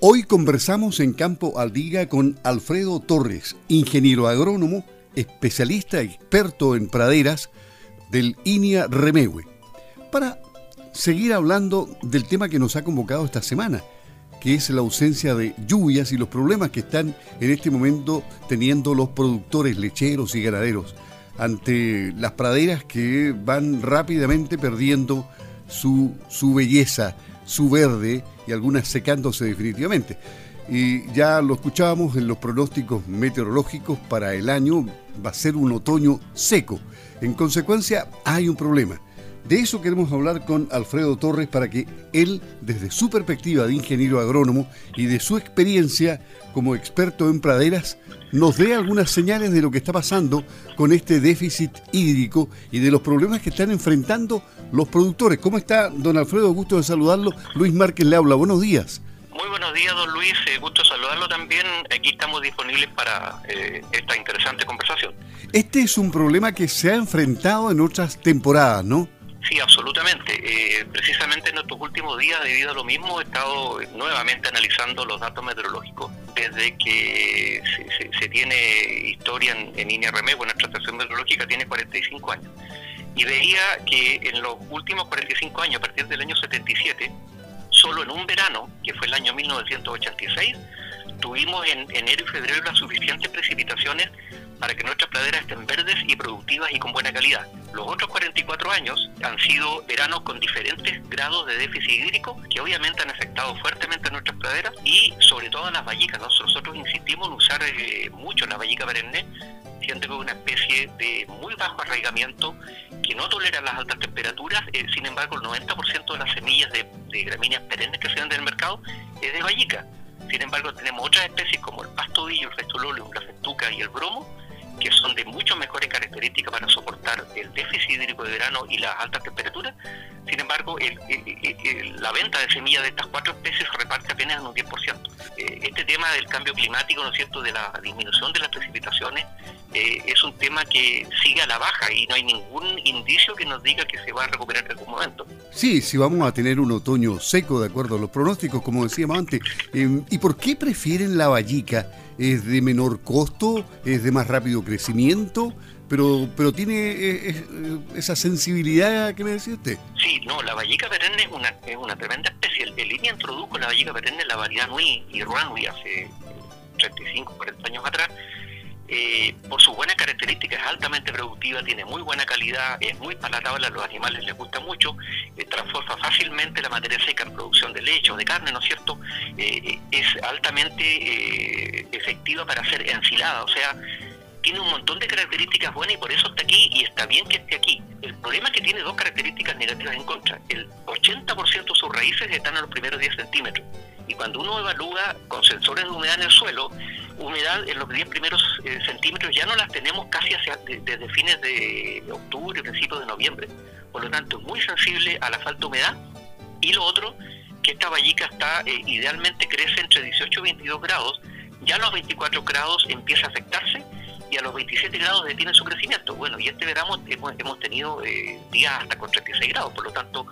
Hoy conversamos en Campo Aldiga con Alfredo Torres, ingeniero agrónomo, especialista experto en praderas del INIA Remegue, para seguir hablando del tema que nos ha convocado esta semana, que es la ausencia de lluvias y los problemas que están en este momento teniendo los productores lecheros y ganaderos ante las praderas que van rápidamente perdiendo su, su belleza, su verde y algunas secándose definitivamente. Y ya lo escuchábamos en los pronósticos meteorológicos para el año, va a ser un otoño seco. En consecuencia, hay un problema. De eso queremos hablar con Alfredo Torres para que él, desde su perspectiva de ingeniero agrónomo y de su experiencia como experto en praderas, nos dé algunas señales de lo que está pasando con este déficit hídrico y de los problemas que están enfrentando los productores. ¿Cómo está, don Alfredo? Gusto de saludarlo. Luis Márquez le habla. Buenos días. Muy buenos días, don Luis. Eh, gusto saludarlo también. Aquí estamos disponibles para eh, esta interesante conversación. Este es un problema que se ha enfrentado en otras temporadas, ¿no? Sí, absolutamente. Eh, precisamente en estos últimos días, debido a lo mismo, he estado nuevamente analizando los datos meteorológicos desde que se, tiene historia en, en INRM, bueno, nuestra estación meteorológica tiene 45 años. Y veía que en los últimos 45 años, a partir del año 77, solo en un verano, que fue el año 1986, tuvimos en enero y febrero las suficientes precipitaciones para que nuestras praderas estén verdes y productivas y con buena calidad. Los otros 44 años han sido veranos con diferentes grados de déficit hídrico que obviamente han afectado fuertemente nuestras praderas y sobre todo a las vallicas. Nosotros insistimos en usar eh, mucho la vallica perenne, siendo una especie de muy bajo arraigamiento que no tolera las altas temperaturas. Eh, sin embargo, el 90% de las semillas de, gramíneas perennes que se venden en el mercado es de vallica. Sin embargo, tenemos otras especies como el pastodillo, el festulolio, la festuca y el bromo, que son de mucho mejores características para soportar el déficit hídrico de verano y las altas temperaturas. Sin embargo, la venta de semillas de estas cuatro especies se reparte apenas en un 10%. Eh, este tema del cambio climático, ¿no es cierto?, de la disminución de las precipitaciones, eh, es un tema que sigue a la baja y no hay ningún indicio que nos diga que se va a recuperar en algún momento. Sí, sí vamos a tener un otoño seco, de acuerdo a los pronósticos, como decíamos antes. Em, ¿Y por qué prefieren la vallica? ¿Es de menor costo? ¿Es de más rápido crecimiento? Pero pero tiene eh, eh, esa sensibilidad que me decía usted. Sí, no, la vallica perenne es una, es una tremenda especie. El, el introdujo la vallica perenne, la variedad Nui y Ruanui hace 35, 40 años atrás, eh, por sus buenas características, es altamente productiva, tiene muy buena calidad, es muy palatable a los animales, les gusta mucho, eh, transforma fácilmente la materia seca en producción de leche o de carne, ¿no es cierto? Eh, es altamente efectiva para ser ensilada, o sea, tiene un montón de características buenas y por eso está aquí y está bien que esté aquí. El problema es que tiene dos características negativas en contra. El 80% de sus raíces están a los primeros 10 centímetros. Y cuando uno evalúa con sensores de humedad en el suelo, humedad en los 10 primeros eh, centímetros ya no las tenemos casi hacia, desde fines de octubre, principios de noviembre. Por lo tanto, es muy sensible a la falta de humedad. Y lo otro, que esta vallica está, eh, idealmente crece entre 18 y 22 grados. Ya a los 24 grados empieza a afectarse y a los 27 grados detiene su crecimiento. Bueno, y este verano hemos, hemos tenido eh, días hasta con 36 grados, por lo tanto,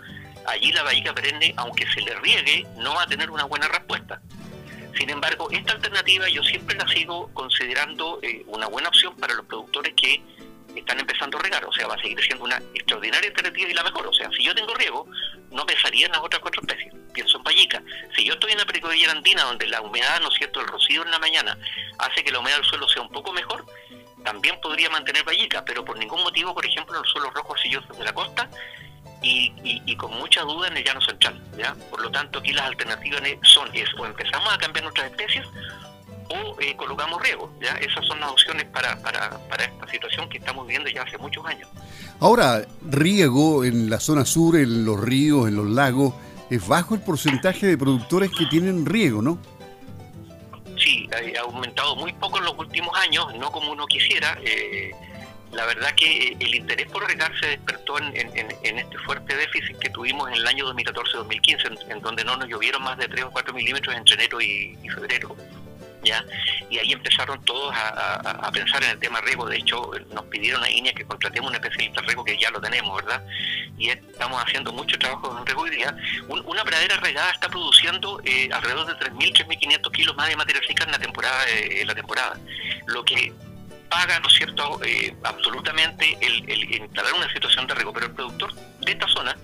allí la vallica perenne, aunque se le riegue, no va a tener una buena respuesta. Sin embargo, esta alternativa yo siempre la sigo considerando eh, una buena opción para los productores que están empezando a regar, o sea, va a seguir siendo una extraordinaria alternativa y la mejor. O sea, si yo tengo riego, no pensaría en las otras cuatro especies, pienso en vallica. Si yo estoy en la precordillera andina, donde la humedad, ¿no es cierto?, el rocío en la mañana hace que la humedad del suelo sea un poco mejor, también podría mantener vallica, pero por ningún motivo, por ejemplo, en los suelos rojos sillosos de la costa, y, con mucha duda en el llano central. ¿ya? Por lo tanto, aquí las alternativas son es, o empezamos a cambiar nuestras especies o eh, colocamos riego. ¿ya? Esas son las opciones para, para, para esta situación que estamos viviendo ya hace muchos años. Ahora, riego en la zona sur, en los ríos, en los lagos, es bajo el porcentaje de productores que tienen riego, ¿no? Ha aumentado muy poco en los últimos años, no como uno quisiera. Eh, la verdad que el interés por regar se despertó en, este fuerte déficit que tuvimos en el año 2014-2015, en, donde no nos llovieron más de 3 o 4 milímetros entre enero y, febrero. ¿Ya? Y ahí empezaron todos a, pensar en el tema riego. De hecho, nos pidieron a INEA que contratemos un especialista en riego, que ya lo tenemos, ¿verdad? Y estamos haciendo mucho trabajo en riego hoy día. una pradera regada está produciendo eh, alrededor de 3.000, 3.500 kilos más de materia seca en la temporada, eh, en la temporada. Lo que paga, ¿no es cierto?, eh, absolutamente el, el instalar una situación de riego. Pero el productor de esta zona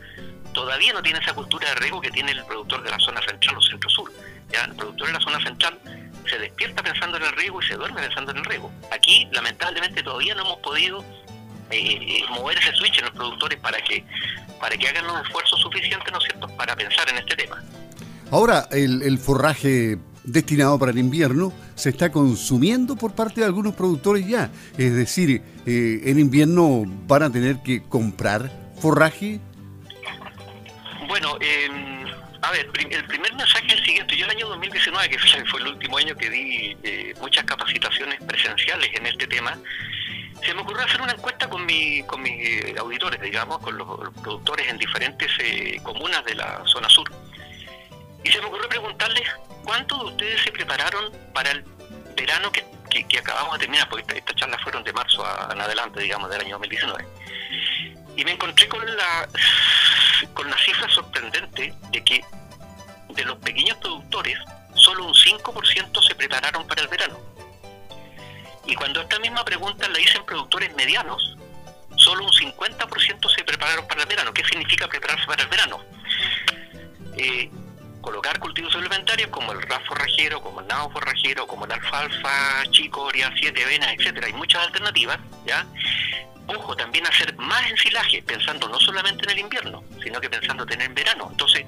todavía no tiene esa cultura de riego que tiene el productor de la zona central o centro-sur. El productor de la zona central se despierta pensando en el riego y se duerme pensando en el riego. Aquí, lamentablemente, todavía no hemos podido eh, eh, mover ese switch en los productores para que para que hagan los esfuerzos suficientes, ¿no es cierto?, para pensar en este tema. Ahora, el, forraje destinado para el invierno se está consumiendo por parte de algunos productores ya. Es decir, eh, en invierno van a tener que comprar forraje bueno, a ver, el primer mensaje es el siguiente. Yo el año 2019, que fue el último año que di eh, muchas capacitaciones presenciales en este tema, se me ocurrió hacer una encuesta con, mi, con mis auditores, digamos, con los, productores en diferentes eh, comunas de la zona sur. Y se me ocurrió preguntarles cuántos de ustedes se prepararon para el verano que, acabamos de terminar, porque estas charlas fueron de marzo en adelante, digamos, del año 2019. Y me encontré con la con la cifra sorprendente de que de los pequeños productores, solo un 5% se prepararon para el verano. Y cuando esta misma pregunta la dicen productores medianos, solo un 50% se prepararon para el verano. ¿Qué significa prepararse para el verano? Eh, colocar cultivos suplementarios como el ras forrajero, como el nabo forrajero, como el alfalfa, chicoria, siete avenas, etcétera. Hay muchas alternativas, ¿ya? ojo, también hacer más ensilaje, pensando no solamente en el invierno, sino que pensando tener en verano. Entonces,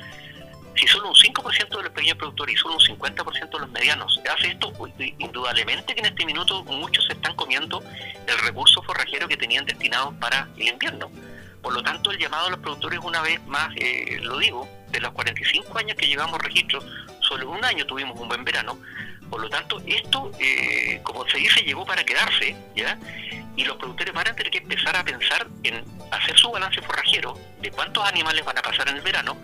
si solo un 5% de los pequeños productores y solo un 50% de los medianos hace esto, indudablemente que en este minuto muchos se están comiendo el recurso forrajero que tenían destinado para el invierno. Por lo tanto, el llamado a los productores, una vez más, eh, lo digo, de los 45 años que llevamos registro, solo un año tuvimos un buen verano. Por lo tanto, esto, eh, como se dice, llegó para quedarse, ¿ya? y los productores van a tener que empezar a pensar en hacer su balance forrajero de cuántos animales van a pasar en el verano,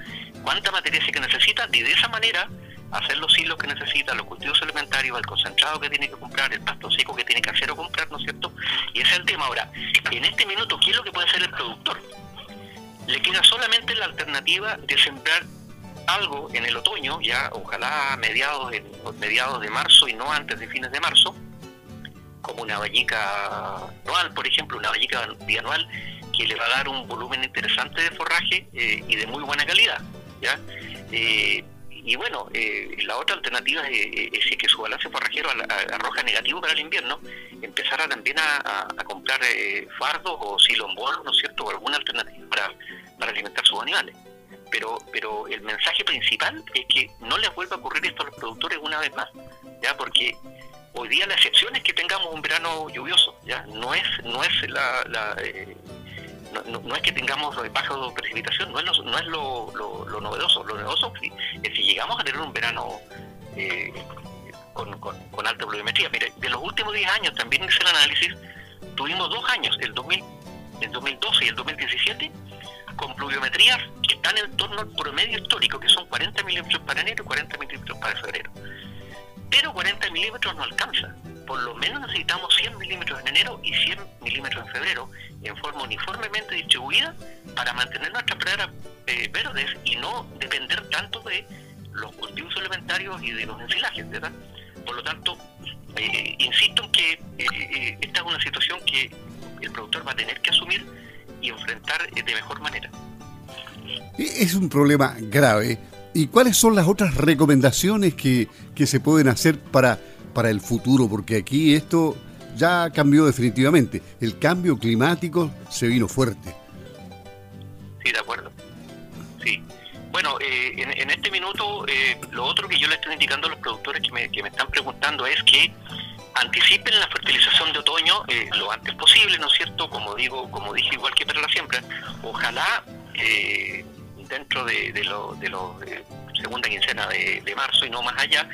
cuánta materia que necesitan y de esa manera hacer los hilos que necesita, los cultivos alimentarios, el concentrado que tiene que comprar, el pasto seco que tiene que hacer o comprar, ¿no es cierto? Y ese es el tema. Ahora, en este minuto, ¿qué es lo que puede hacer el productor? Le queda solamente la alternativa de sembrar algo en el otoño, ya ojalá a mediados, mediados de marzo y no antes de fines de marzo, como una vallica anual, por ejemplo, una vallica bianual que le va a dar un volumen interesante de forraje eh, y de muy buena calidad. ¿ya? Eh, y bueno, eh, la otra alternativa es, es, que su balance forrajero arroja negativo para el invierno, empezar también a, comprar fardos o silombolos, ¿no es cierto?, o alguna alternativa para, alimentar sus animales. Pero, pero el mensaje principal es que no les vuelva a ocurrir esto a los productores una vez más, ya porque Hoy día la excepción es que tengamos un verano lluvioso, ya no es no es la, eh, no, es que tengamos baja precipitación, no es lo, no es lo, lo, novedoso, lo novedoso es si llegamos a tener un verano eh, con, con, alta pluviometría. Mire, de los últimos 10 años también hice el análisis, tuvimos dos años, el 2000, el 2012 y el 2017, con pluviometrías que están en torno al promedio histórico, que son 40 milímetros para enero y 40 milímetros para febrero pero 40 milímetros no alcanza. Por lo menos necesitamos 100 milímetros en enero y 100 milímetros en febrero en forma uniformemente distribuida para mantener nuestras praderas eh, verdes y no depender tanto de los cultivos suplementarios y de los ensilajes, ¿verdad? Por lo tanto, eh, insisto en que eh, esta es una situación que el productor va a tener que asumir y enfrentar de mejor manera. Es un problema grave ¿Y cuáles son las otras recomendaciones que, se pueden hacer para, para el futuro? Porque aquí esto ya cambió definitivamente. El cambio climático se vino fuerte. Sí, de acuerdo. Sí. Bueno, eh, en, este minuto, eh, lo otro que yo le estoy indicando a los productores que me, que me están preguntando es que anticipen la fertilización de otoño eh, lo antes posible, ¿no es cierto? Como digo, como dije igual que para la siembra, ojalá eh, dentro de, de lo, de eh, segunda quincena de, marzo y no más allá,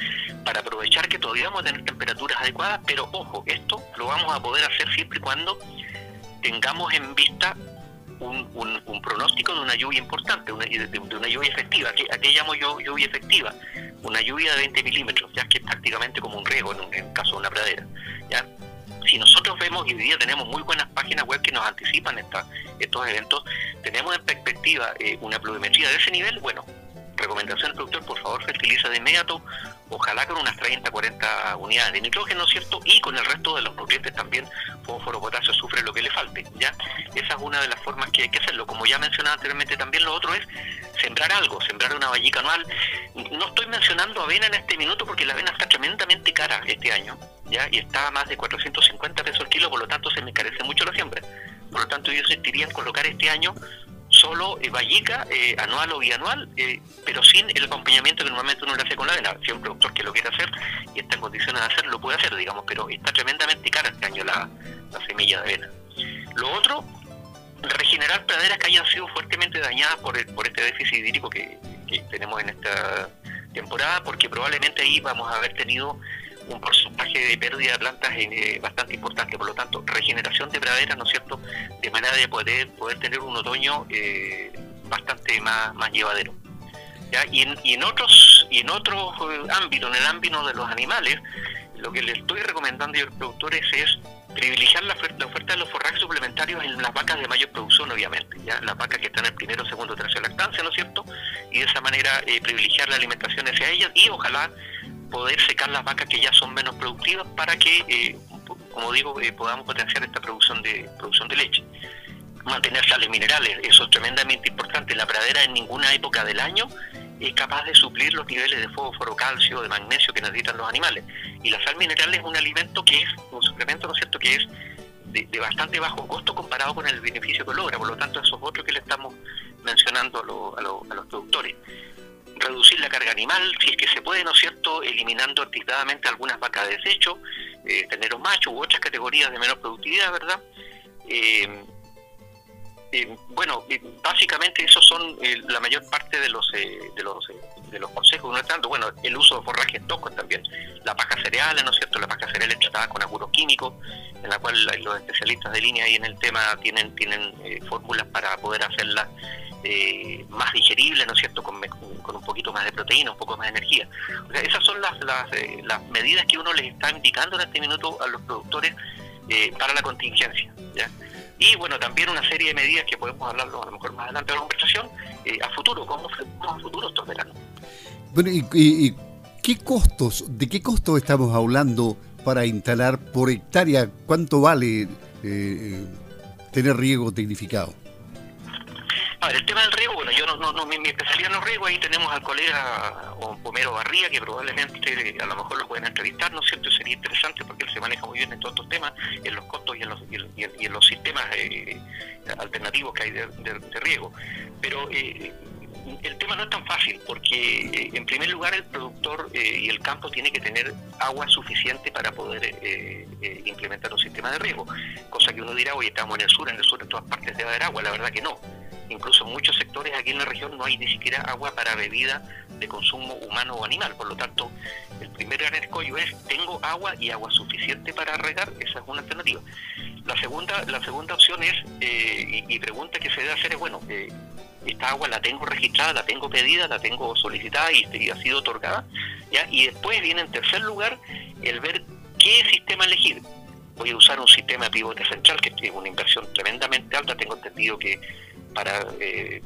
para aprovechar que todavía vamos a tener temperaturas adecuadas, pero ojo, esto lo vamos a poder hacer siempre y cuando tengamos en vista un, un, pronóstico de una lluvia importante, una, de, una lluvia efectiva. ¿A qué, llamo yo lluvia efectiva? una lluvia de 20 milímetros, ya que es prácticamente como un riego en, en caso de una pradera. ¿ya? Si nosotros vemos y hoy día tenemos muy buenas páginas web que nos anticipan esta, estos eventos, tenemos en perspectiva eh, una pluviometría de ese nivel, bueno, recomendación al productor, por favor, fertiliza de inmediato, ojalá con unas 30, 40 unidades de nitrógeno, ¿cierto? Y con el resto de los nutrientes también, fósforo, potasio, sufre lo que le falte, ¿ya? Esa es una de las formas que hay que hacerlo. Como ya mencionaba anteriormente, también lo otro es sembrar algo, sembrar una vallica anual. No estoy mencionando avena en este minuto porque la avena está tremendamente cara este año, ¿ya? Y está a más de 450 pesos el kilo, por lo tanto se me encarece mucho la siembra. Por lo tanto, yo insistiría en colocar este año solo eh, vallica, eh, anual o bianual, eh, pero sin el acompañamiento que normalmente uno le hace con la avena. Si un productor que lo quiere hacer y está en condiciones de hacerlo, lo puede hacer, digamos, pero está tremendamente cara este año la, semilla de avena. Lo otro, regenerar praderas que hayan sido fuertemente dañadas por, por este déficit hídrico que, que tenemos en esta temporada, porque probablemente ahí vamos a haber tenido un porcentaje de pérdida de plantas eh, bastante importante. Por lo tanto, regeneración de praderas, ¿no es cierto?, de manera de poder, poder tener un otoño eh, bastante más, más llevadero. Y, en, otros y en otros eh, ámbitos, en el ámbito de los animales, lo que le estoy recomendando a los productores es privilegiar la oferta, de los forrajes suplementarios en las vacas de mayor producción, obviamente, ya las vacas que están en el primero, segundo, tercero lactancia, ¿no es cierto? Y de esa manera privilegiar la alimentación hacia ellas y ojalá poder secar las vacas que ya son menos productivas para que, eh, como digo, eh, podamos potenciar esta producción de producción de leche. Mantener sales minerales, eso es tremendamente importante. La pradera en ninguna época del año es capaz de suplir los niveles de fósforo, calcio, de magnesio que necesitan los animales. Y la sal mineral es un alimento que es, un suplemento, ¿no es cierto?, que es de, bastante bajo costo comparado con el beneficio que logra. Por lo tanto, eso es otro que ¿no es cierto?, eliminando anticipadamente algunas vacas de desecho, eh, tener macho u otras categorías de menor productividad, ¿verdad? Eh, eh, bueno, básicamente esos son la mayor parte de los de los consejos, no tanto, bueno, el uso de forrajes tocos también, la paja cereal, ¿no es cierto?, la paja cereal es tratada con aguros químicos, en la cual los especialistas de línea ahí en el tema tienen tienen fórmulas para poder hacerla eh, más digerible, ¿no es cierto?, con, de proteína, un poco más de energía. O sea, esas son las, eh, las, medidas que uno les está indicando en este minuto a los productores eh, para la contingencia. Y bueno, también una serie de medidas que podemos hablarlo a lo mejor más adelante de la conversación, a futuro, cómo a futuro estos veranos. Bueno, y, qué costos, de qué costos estamos hablando para instalar por hectárea? ¿Cuánto vale tener riego tecnificado? El tema del riego, bueno, yo no, no, mi, especialidad en los riegos, ahí tenemos al colega Homero Barría, que probablemente a lo mejor lo pueden entrevistar, ¿no es cierto? Sería interesante porque él se maneja muy bien en todos estos temas, en los costos y en los, y en, los sistemas eh, alternativos que hay de, riego. Pero eh, el tema no es tan fácil porque eh, en primer lugar el productor y el campo tiene que tener agua suficiente para poder implementar un sistema de riego, cosa que uno dirá, oye, estamos en el sur, en el sur en todas partes debe haber agua, la verdad que no incluso en muchos sectores aquí en la región no hay ni siquiera agua para bebida de consumo humano o animal. Por lo tanto, el primer gran escollo es, ¿tengo agua y agua suficiente para regar? Esa es una alternativa. La segunda, la segunda opción es, eh, y, pregunta que se debe hacer es, bueno, eh, esta agua la tengo registrada, la tengo pedida, la tengo solicitada y, ha sido otorgada, ¿ya? Y después viene en tercer lugar el ver qué sistema elegir voy a usar un sistema de pivote central que es una inversión tremendamente alta. Tengo entendido que para eh,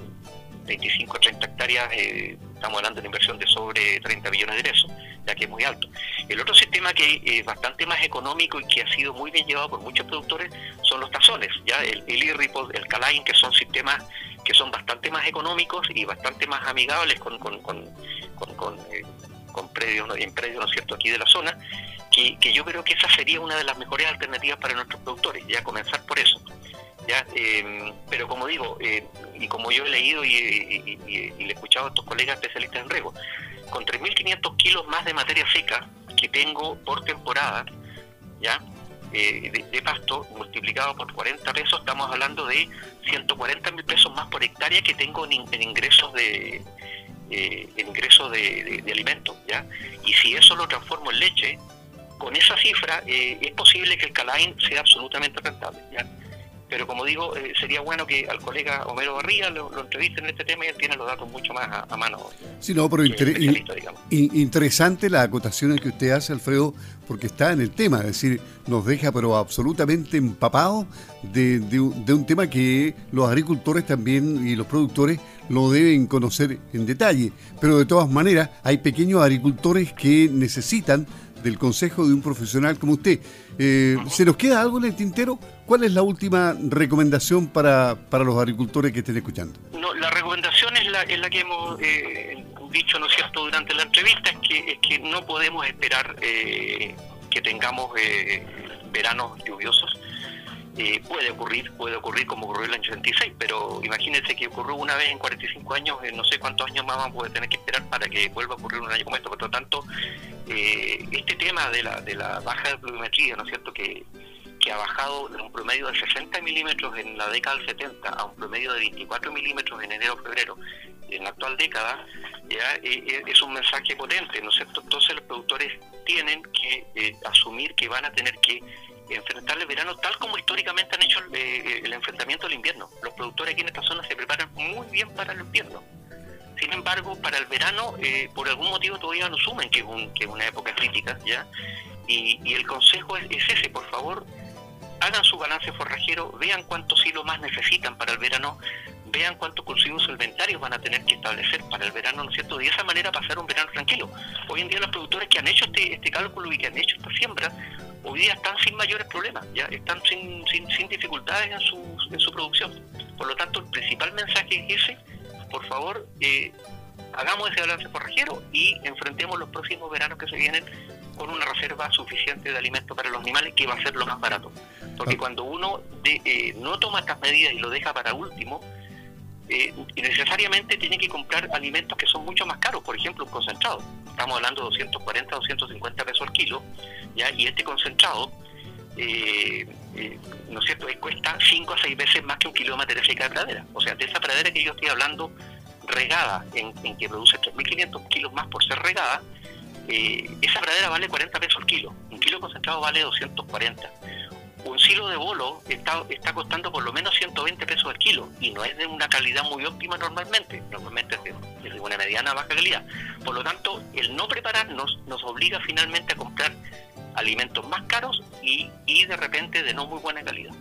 25 o 30 hectáreas eh, estamos hablando de una inversión de sobre 30 millones de pesos, ya que es muy alto. El otro sistema que es bastante más económico y que ha sido muy bien llevado por muchos productores son los tazones, ya el, el el Calain, que son sistemas que son bastante más económicos y bastante más amigables con, eh, predios, ¿no? en predios, ¿no es cierto?, aquí de la zona, que, que yo creo que esa sería una de las mejores alternativas para nuestros productores, ya comenzar por eso. Eh, pero como digo, eh, y como yo he leído y, le he escuchado a estos colegas especialistas en riego, con 3.500 kilos más de materia seca que tengo por temporada, ¿ya? Eh, de, pasto multiplicado por 40 pesos, estamos hablando de 140 mil pesos más por hectárea que tengo en, ingresos de en ingresos de, alimentos, ¿ya? Y si eso lo transformo en leche, con esa cifra es posible que el Calain sea absolutamente rentable, ¿ya? pero como digo, eh, sería bueno que al colega Homero Barría lo, entrevisten en este tema y él tiene los datos mucho más a, mano. Sí, no, pero interesante las acotaciones que usted hace, Alfredo, porque está en el tema, es decir, nos deja pero absolutamente empapados de, de, un tema que los agricultores también y los productores lo deben conocer en detalle, pero de todas maneras hay pequeños agricultores que necesitan del consejo de un profesional como usted. Eh, ¿Se nos queda algo en el tintero? ¿Cuál es la última recomendación para, para los agricultores que estén escuchando? No, la recomendación es la, es la que hemos eh, dicho, ¿no cierto?, durante la entrevista, es que, es que no podemos esperar eh, que tengamos veranos lluviosos. Puede ocurrir, puede ocurrir como ocurrió en el año 86, pero imagínense que ocurrió una vez en 45 años, no sé cuántos años más vamos a tener que esperar para que vuelva a ocurrir un año como esto. Por lo tanto, eh, este tema de la, de la baja de pluviometría, ¿no es cierto?, que, que ha bajado de un promedio de 60 milímetros en la década del 70 a un promedio de 24 milímetros en enero-febrero en la actual década, ya eh, eh, es un mensaje potente, ¿no es cierto? Entonces los productores tienen que asumir que van a tener que enfrentar el verano tal como históricamente han hecho el enfrentamiento del invierno. Los productores aquí en esta zona se preparan muy bien para el invierno. Sin embargo, para el verano, eh, por algún motivo todavía no sumen que es, una época crítica, ¿ya? Y, el consejo es, ese, por favor, hagan su balance forrajero, vean cuántos hilos más necesitan para el verano, vean cuántos cultivos inventarios van a tener que establecer para el verano, ¿no es cierto? De esa manera pasar un verano tranquilo. Hoy en día los productores que han hecho este, este cálculo y que han hecho esta siembra, hoy día están sin mayores problemas, ya están sin, sin, sin dificultades en su, en su producción. Por lo tanto, el principal mensaje es ese, por favor, eh, hagamos ese balance forrajero y enfrentemos los próximos veranos que se vienen con una reserva suficiente de alimento para los animales, que va a ser lo más barato. Porque cuando uno eh, no toma estas medidas y lo deja para último, eh, necesariamente tiene que comprar alimentos que son mucho más caros, por ejemplo, un concentrado. Estamos hablando de 240, 250 pesos al kilo, ¿ya? y este concentrado eh, eh, ¿no es cierto?, cuesta 5 a 6 veces más que un kilo de materia seca de pradera. O sea, de esa pradera que yo estoy hablando, regada, en, que produce 3.500 kilos más por ser regada, esa pradera vale 40 pesos el kilo. Un kilo concentrado vale 240. Un silo de bolo está, está costando por lo menos 120 pesos el kilo y no es de una calidad muy óptima normalmente. Normalmente es de, una mediana baja calidad. Por lo tanto, el no prepararnos nos obliga finalmente a comprar alimentos más caros y, y de repente de no muy buena calidad.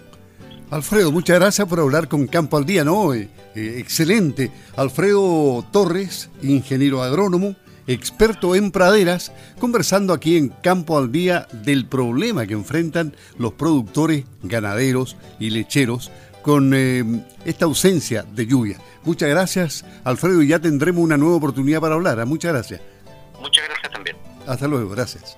Alfredo, muchas gracias por hablar con Campo al Día, ¿no? Eh, eh, excelente. Alfredo Torres, ingeniero agrónomo, experto en praderas, conversando aquí en Campo al Día del problema que enfrentan los productores, ganaderos y lecheros con eh, esta ausencia de lluvia. Muchas gracias, Alfredo, y ya tendremos una nueva oportunidad para hablar. ¿ah? Muchas gracias. Muchas gracias también. Hasta luego, gracias.